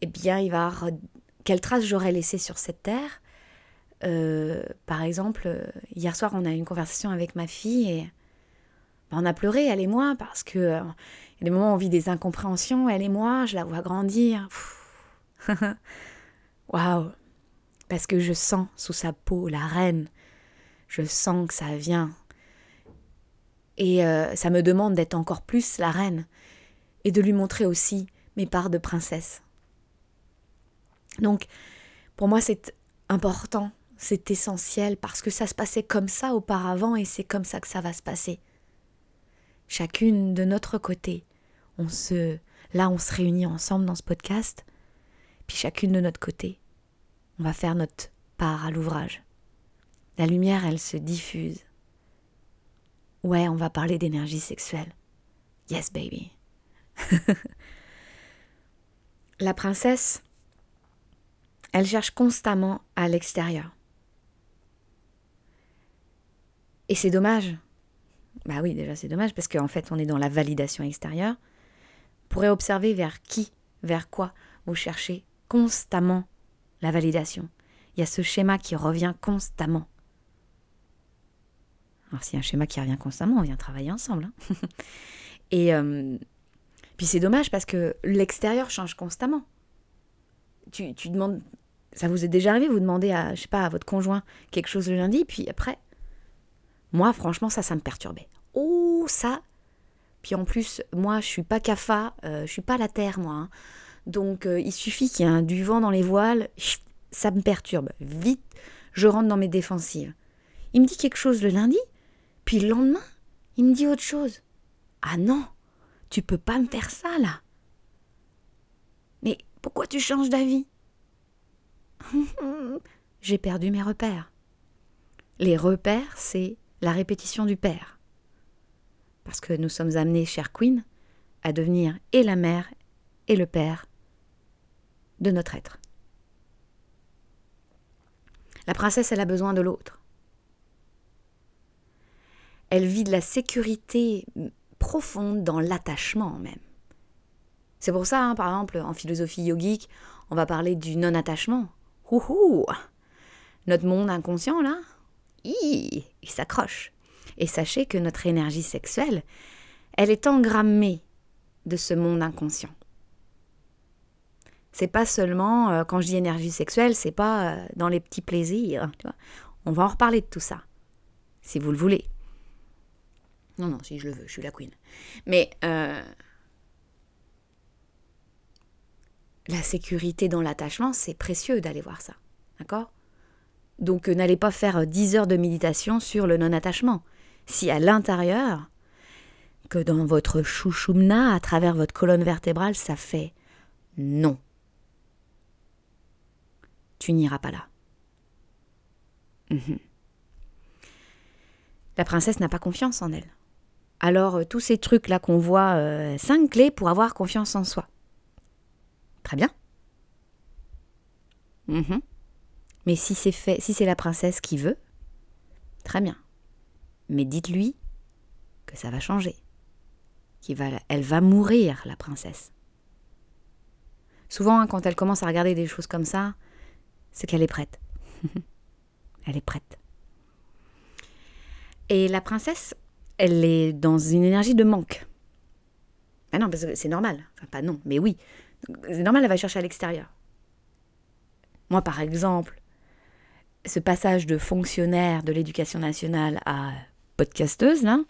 eh bien, il va quelle trace j'aurais laissé sur cette terre. Euh, par exemple, hier soir, on a eu une conversation avec ma fille et bah, on a pleuré, elle et moi, parce que euh, y a des moments où on vit des incompréhensions, elle et moi, je la vois grandir. Waouh Parce que je sens sous sa peau la reine. Je sens que ça vient. Et euh, ça me demande d'être encore plus la reine et de lui montrer aussi mes parts de princesse. Donc, pour moi, c'est important, c'est essentiel parce que ça se passait comme ça auparavant et c'est comme ça que ça va se passer. Chacune de notre côté, on se, là, on se réunit ensemble dans ce podcast, puis chacune de notre côté, on va faire notre part à l'ouvrage. La lumière, elle se diffuse. Ouais, on va parler d'énergie sexuelle. Yes, baby. La princesse, elle cherche constamment à l'extérieur. Et c'est dommage. Bah oui, déjà c'est dommage parce qu'en fait on est dans la validation extérieure. Pourrez observer vers qui, vers quoi vous cherchez constamment la validation. Il y a ce schéma qui revient constamment. Alors s'il y a un schéma qui revient constamment, on vient travailler ensemble. Hein. Et euh, puis c'est dommage parce que l'extérieur change constamment. Tu, demandes, ça vous est déjà arrivé, vous demandez à, je sais pas, à votre conjoint quelque chose le lundi, puis après, moi franchement ça, ça me perturbait. Oh ça. Puis en plus, moi je suis pas CAFA, euh, je suis pas la terre moi. Hein. Donc euh, il suffit qu'il y ait du vent dans les voiles, ça me perturbe. Vite, je rentre dans mes défensives. Il me dit quelque chose le lundi, puis le lendemain, il me dit autre chose. Ah non, tu peux pas me faire ça là. Mais pourquoi tu changes d'avis? J'ai perdu mes repères. Les repères, c'est la répétition du père. Parce que nous sommes amenés, chère Queen, à devenir et la mère et le père de notre être. La princesse, elle a besoin de l'autre elle vit de la sécurité profonde dans l'attachement même. C'est pour ça, hein, par exemple, en philosophie yogique, on va parler du non-attachement. Notre monde inconscient, là, il s'accroche. Et sachez que notre énergie sexuelle, elle est engrammée de ce monde inconscient. C'est pas seulement, euh, quand je dis énergie sexuelle, c'est pas euh, dans les petits plaisirs. On va en reparler de tout ça, si vous le voulez. Non, non, si je le veux, je suis la queen. Mais euh, la sécurité dans l'attachement, c'est précieux d'aller voir ça. D'accord? Donc n'allez pas faire 10 euh, heures de méditation sur le non-attachement. Si à l'intérieur, que dans votre chouchoumna, à travers votre colonne vertébrale, ça fait non. Tu n'iras pas là. Mhm. La princesse n'a pas confiance en elle. Alors, euh, tous ces trucs-là qu'on voit, euh, cinq clés pour avoir confiance en soi. Très bien. Mhm. Mais si c'est fait, si c'est la princesse qui veut, très bien. Mais dites-lui que ça va changer. Va, elle va mourir, la princesse. Souvent, hein, quand elle commence à regarder des choses comme ça, c'est qu'elle est prête. elle est prête. Et la princesse, elle est dans une énergie de manque. Ah non, parce que c'est normal. Enfin, pas non, mais oui. C'est normal, elle va chercher à l'extérieur. Moi, par exemple, ce passage de fonctionnaire de l'éducation nationale à podcasteuse, là,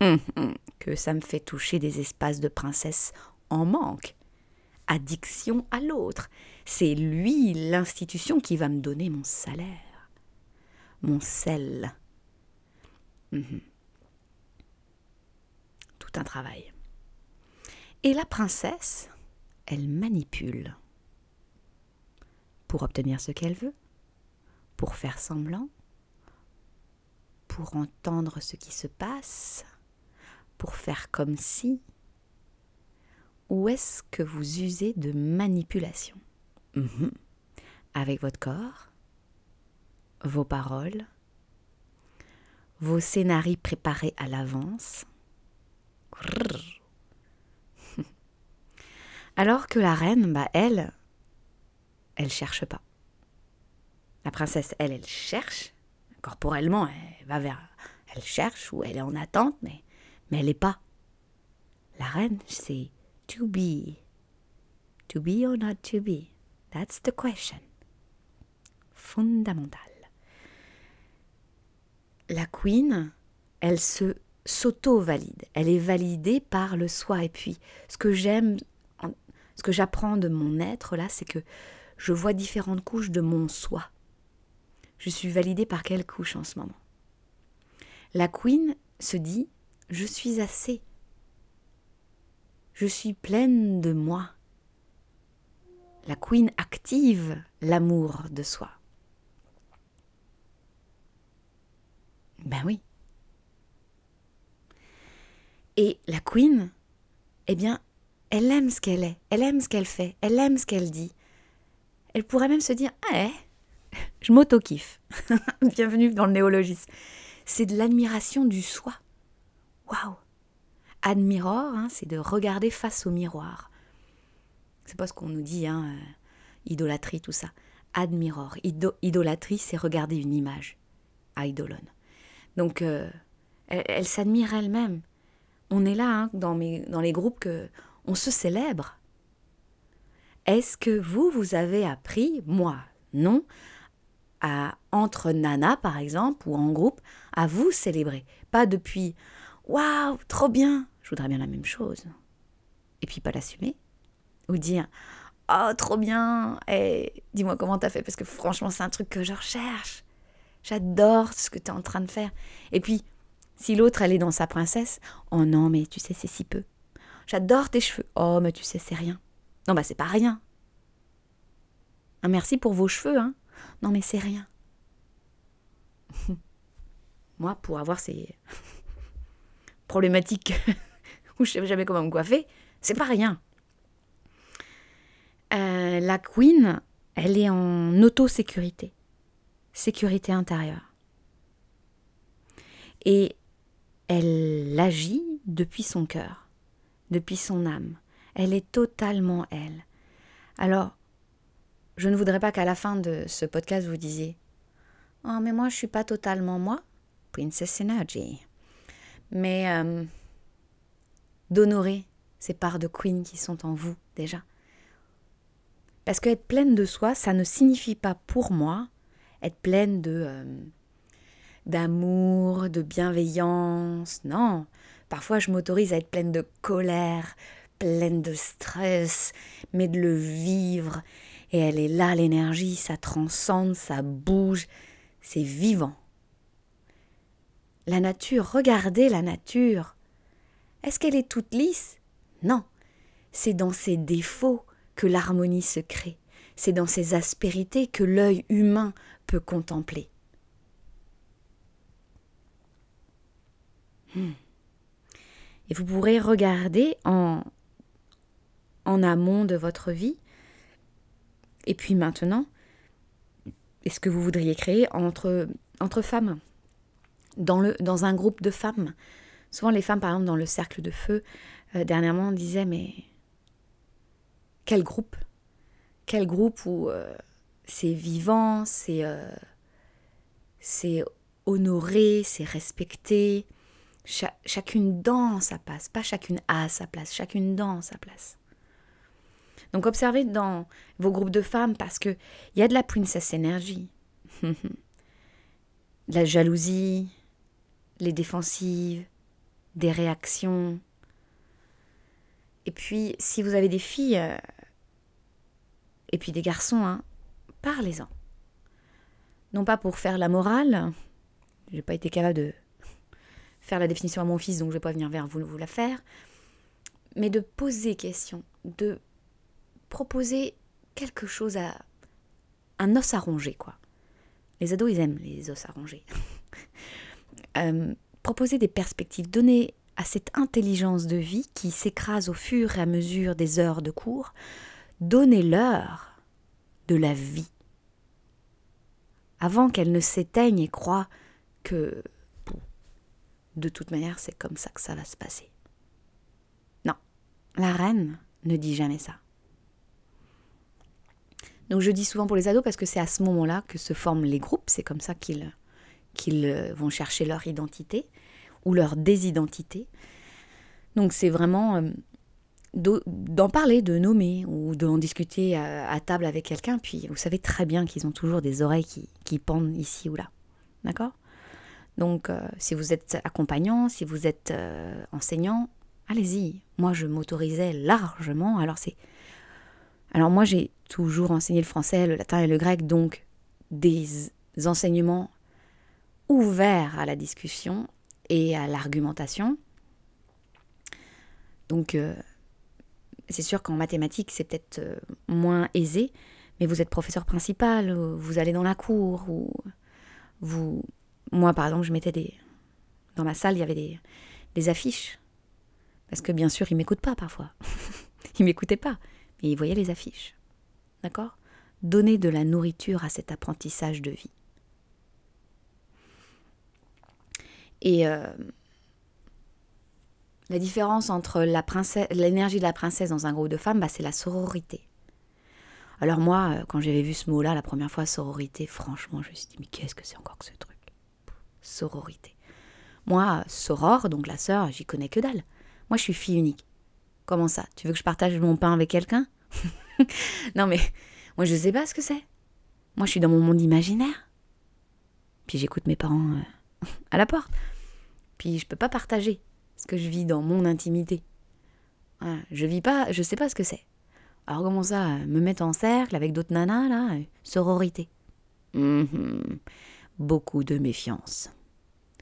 hum, hum, que ça me fait toucher des espaces de princesse en manque. Addiction à l'autre. C'est lui, l'institution, qui va me donner mon salaire, mon sel. Hum, un travail. Et la princesse, elle manipule. Pour obtenir ce qu'elle veut, pour faire semblant, pour entendre ce qui se passe, pour faire comme si. Ou est-ce que vous usez de manipulation? Mhm. Avec votre corps, vos paroles, vos scénarios préparés à l'avance. Alors que la reine, bah elle, elle cherche pas. La princesse, elle, elle cherche. Corporellement, elle va vers. Elle cherche ou elle est en attente, mais, mais elle n'est pas. La reine, c'est to be. To be or not to be. That's the question. Fondamental. La queen, elle se s'auto-valide. Elle est validée par le soi. Et puis, ce que j'aime, ce que j'apprends de mon être là, c'est que je vois différentes couches de mon soi. Je suis validée par quelle couche en ce moment? La queen se dit Je suis assez. Je suis pleine de moi. La queen active l'amour de soi. Ben oui. Et la queen, eh bien, elle aime ce qu'elle est, elle aime ce qu'elle fait, elle aime ce qu'elle dit. Elle pourrait même se dire Ah, eh, je m'auto-kiffe. Bienvenue dans le néologisme. C'est de l'admiration du soi. Waouh Admiror, hein, c'est de regarder face au miroir. C'est pas ce qu'on nous dit, hein, euh, idolâtrie, tout ça. Admiror. idolâtrie, c'est regarder une image. Eidolon. Donc, euh, elle, s'admire elle-même. On est là, hein, dans, dans les groupes, que on se célèbre. Est-ce que vous, vous avez appris, moi, non, à, entre nanas, par exemple, ou en groupe, à vous célébrer? Pas depuis Waouh, trop bien Je voudrais bien la même chose. Et puis pas l'assumer. Ou dire Oh, trop bien Et dis-moi comment t'as fait, parce que franchement, c'est un truc que je recherche. J'adore ce que tu es en train de faire. Et puis, si l'autre, elle est dans sa princesse, oh non, mais tu sais, c'est si peu. J'adore tes cheveux. Oh, mais tu sais, c'est rien. Non, bah, c'est pas rien. Un merci pour vos cheveux, hein. Non, mais c'est rien. Moi, pour avoir ces problématiques où je sais jamais comment me coiffer, c'est pas rien. Euh, la queen, elle est en auto-sécurité sécurité intérieure. Et elle agit depuis son cœur, depuis son âme. Elle est totalement elle. Alors, je ne voudrais pas qu'à la fin de ce podcast vous disiez Oh, mais moi, je suis pas totalement moi, Princess Energy. Mais euh, d'honorer ces parts de Queen qui sont en vous déjà. Parce qu'être pleine de soi, ça ne signifie pas pour moi être pleine de euh, d'amour, de bienveillance. Non, parfois je m'autorise à être pleine de colère, pleine de stress, mais de le vivre. Et elle est là, l'énergie, ça transcende, ça bouge, c'est vivant. La nature, regardez la nature. Est-ce qu'elle est toute lisse? Non, c'est dans ses défauts l'harmonie se crée. C'est dans ses aspérités que l'œil humain peut contempler. Hmm. Et vous pourrez regarder en, en amont de votre vie, et puis maintenant, est-ce que vous voudriez créer entre, entre femmes, dans, le, un groupe de femmes Souvent les femmes, par exemple, dans le cercle de feu, euh, dernièrement, disaient, mais quel groupe? Quel groupe où euh, c'est vivant, c'est euh, c'est honoré, c'est respecté? chacune dans sa place, pas chacune à sa place, chacune dans sa place. Donc observez dans vos groupes de femmes parce que il y a de la princess énergie, de la jalousie, les défensives, des réactions. Et puis si vous avez des filles, euh, et puis des garçons, hein, parlez-en. Non pas pour faire la morale, j'ai pas été capable de faire la définition à mon fils, donc je vais pas venir vers vous, vous la faire, mais de poser question, de proposer quelque chose à un os à ronger, quoi. Les ados, ils aiment les os à ronger. Euh, proposer des perspectives, donner à cette intelligence de vie qui s'écrase au fur et à mesure des heures de cours, donnez-leur de la vie. Avant qu'elle ne s'éteigne et croient que de toute manière c'est comme ça que ça va se passer. Non, la reine ne dit jamais ça. Donc je dis souvent pour les ados parce que c'est à ce moment-là que se forment les groupes, c'est comme ça qu'ils qu'ils euh, vont chercher leur identité ou leur désidentité. Donc c'est vraiment euh, d'en parler, de nommer ou d'en discuter à, table avec quelqu'un. Puis vous savez très bien qu'ils ont toujours des oreilles qui, pendent ici ou là. D'accord? Donc euh, si vous êtes accompagnant, si vous êtes enseignant, allez-y. Moi je m'autorisais largement. Alors c'est... Alors moi j'ai toujours enseigné le français, le latin et le grec, donc des enseignements ouverts à la discussion et à l'argumentation. Donc, euh, c'est sûr qu'en mathématiques, c'est peut-être euh, moins aisé, mais vous êtes professeur principal, vous allez dans la cour, ou vous... Moi, par exemple, je mettais des... Dans ma salle, il y avait des, des affiches. Parce que bien sûr, ils m'écoutent pas parfois. ils m'écoutaient pas, mais ils voyaient les affiches. D'accord? Donner de la nourriture à cet apprentissage de vie. Et euh, la différence entre l'énergie de la princesse dans un groupe de femmes, bah, c'est la sororité. Alors moi, euh, quand j'avais vu ce mot-là la première fois, sororité, franchement, je me suis dit, mais qu'est-ce que c'est encore que ce truc? Sororité. Moi, soror, donc la sœur, j'y connais que dalle. Moi, je suis fille unique. Comment ça? Tu veux que je partage mon pain avec quelqu'un? Non mais, moi, je sais pas ce que c'est. Moi, je suis dans mon monde imaginaire. Puis j'écoute mes parents euh, à la porte. Puis je peux pas partager ce que je vis dans mon intimité. je vis pas, je sais pas ce que c'est. Alors comment ça, me mettre en cercle avec d'autres nanas là, sororité? Mhm. Beaucoup de méfiance.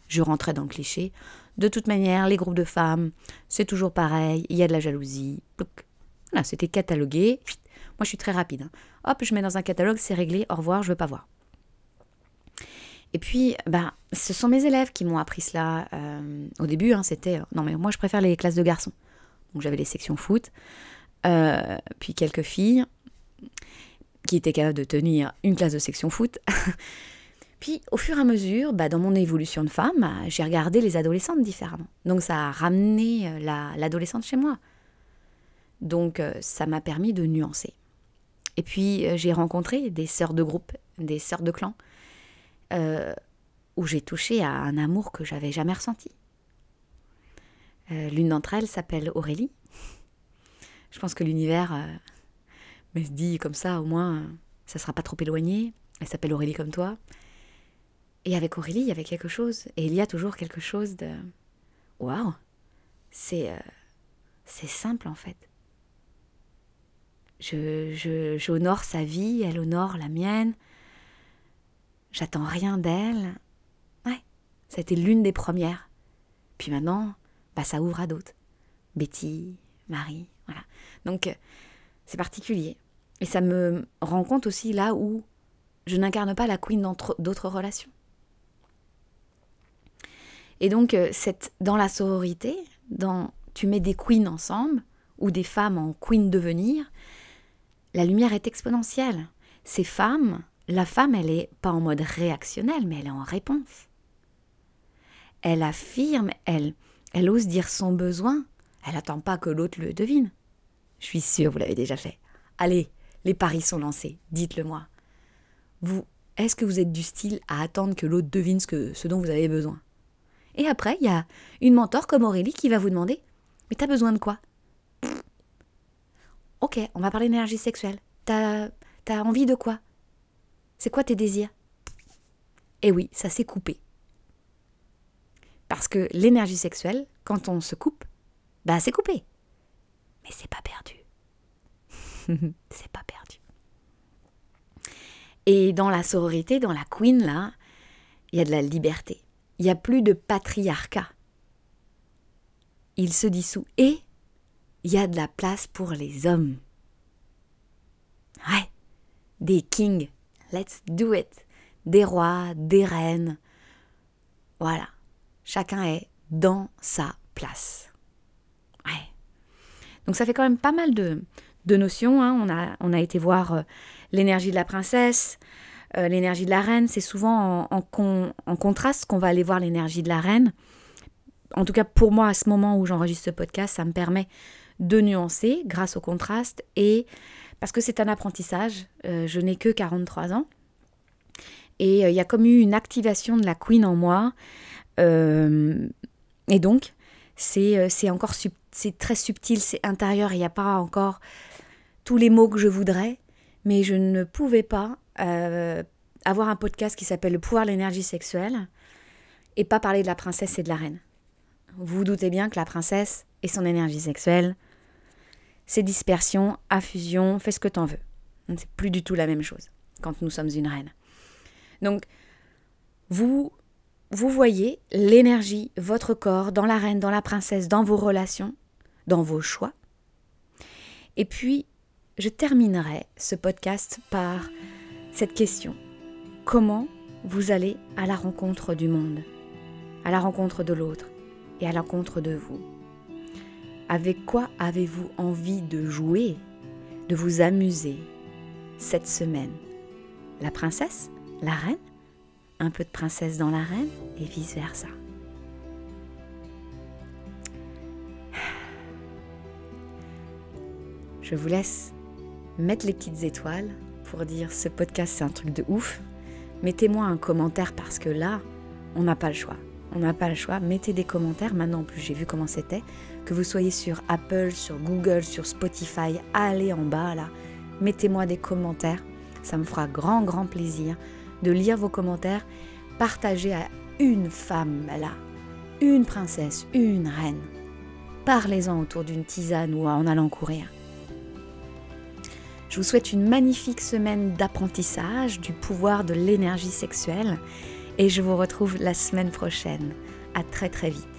Je rentrais dans le cliché. De toute manière, les groupes de femmes, c'est toujours pareil, il y a de la jalousie. Voilà, c'était catalogué. Moi, je suis très rapide. Hein. Hop, je mets dans un catalogue, c'est réglé, au revoir, je veux pas voir. Et puis, ben, ce sont mes élèves qui m'ont appris cela. Euh, au début, hein, c'était... Euh, non, mais moi, je préfère les classes de garçons. Donc, j'avais les sections foot, euh, puis quelques filles qui étaient capables de tenir une classe de section foot. puis, au fur et à mesure, bah, dans mon évolution de femme, j'ai regardé les adolescentes différemment. Donc, ça a ramené l'adolescente chez moi. Donc, ça m'a permis de nuancer. Et puis, j'ai rencontré des sœurs de groupe, des sœurs de clan, euh, où j'ai touché à un amour que j'avais jamais ressenti. Euh, l'une d'entre elles s'appelle Aurélie. Je pense que l'univers euh, me dit comme ça, au moins, ça sera pas trop éloigné. Elle s'appelle Aurélie comme toi. Et avec Aurélie, il y avait quelque chose. Et il y a toujours quelque chose de. Waouh C'est. c'est simple en fait. Je, je, j'honore sa vie, elle honore la mienne. J'attends rien d'elle. Ouais, ça a été l'une des premières. Puis maintenant, bah, ça ouvre à d'autres. Betty, Marie, voilà. Donc, euh, c'est particulier. Et ça me rend compte aussi là où je n'incarne pas la queen d'autres relations. Et donc, euh, cette, dans la sororité, dans, tu mets des queens ensemble, ou des femmes en queen devenir, la lumière est exponentielle. Ces femmes la femme, elle est pas en mode réactionnel, mais elle est en réponse. Elle affirme, elle, elle ose dire son besoin. Elle n'attend pas que l'autre le devine. Je suis sûre, vous l'avez déjà fait. Allez, les paris sont lancés. Dites-le moi. Vous, est-ce que vous êtes du style à attendre que l'autre devine ce, que, dont vous avez besoin? Et après, il y a une mentor comme Aurélie qui va vous demander Mais t'as besoin de quoi? Ok, on va parler d'énergie sexuelle. T'as as envie de quoi? C'est quoi tes désirs? Eh oui, ça s'est coupé. Parce que l'énergie sexuelle, quand on se coupe, bah c'est coupé. Mais c'est pas perdu. c'est pas perdu. Et dans la sororité, dans la queen, là, il y a de la liberté. Il n'y a plus de patriarcat. Il se dissout et il y a de la place pour les hommes. Ouais, des kings Let's do it. Des rois, des reines. Voilà. Chacun est dans sa place. Ouais. Donc ça fait quand même pas mal de, de notions. Hein. On, a, on a été voir euh, l'énergie de la princesse, euh, l'énergie de la reine. C'est souvent en, en, contraste qu'on va aller voir l'énergie de la reine. En tout cas, pour moi, à ce moment où j'enregistre ce podcast, ça me permet de nuancer grâce au contraste et parce que c'est un apprentissage. Euh, je n'ai que 43 ans. Et il y a comme eu une activation de la queen en moi. et donc, c'est encore c'est très subtil, c'est intérieur, il n'y a pas encore tous les mots que je voudrais, mais je ne pouvais pas euh, avoir un podcast qui s'appelle Le pouvoir de l'énergie sexuelle et pas parler de la princesse et de la reine. Vous vous doutez bien que la princesse et son énergie sexuelle, c'est dispersion, affusion, fais ce que t'en veux. C'est plus du tout la même chose quand nous sommes une reine. Donc, vous, vous voyez l'énergie, votre corps, dans la reine, dans la princesse, dans vos relations, dans vos choix. Et puis, je terminerai ce podcast par cette question. Comment vous allez à la rencontre du monde, à la rencontre de l'autre et à la rencontre de vous? Avec quoi avez-vous envie de jouer, de vous amuser cette semaine? La princesse? La reine? Un peu de princesse dans la reine et vice-versa. Je vous laisse mettre les petites étoiles pour dire ce podcast c'est un truc de ouf. Mettez-moi un commentaire parce que là, on n'a pas le choix. On n'a pas le choix. Mettez des commentaires. Maintenant, en plus, j'ai vu comment c'était. Que vous soyez sur Apple, sur Google, sur Spotify, allez en bas là. Mettez-moi des commentaires. Ça me fera grand, grand plaisir de lire vos commentaires. Partagez à une femme là, une princesse, une reine. Parlez-en autour d'une tisane ou en allant courir. Je vous souhaite une magnifique semaine d'apprentissage du pouvoir de l'énergie sexuelle et je vous retrouve la semaine prochaine. À très très vite.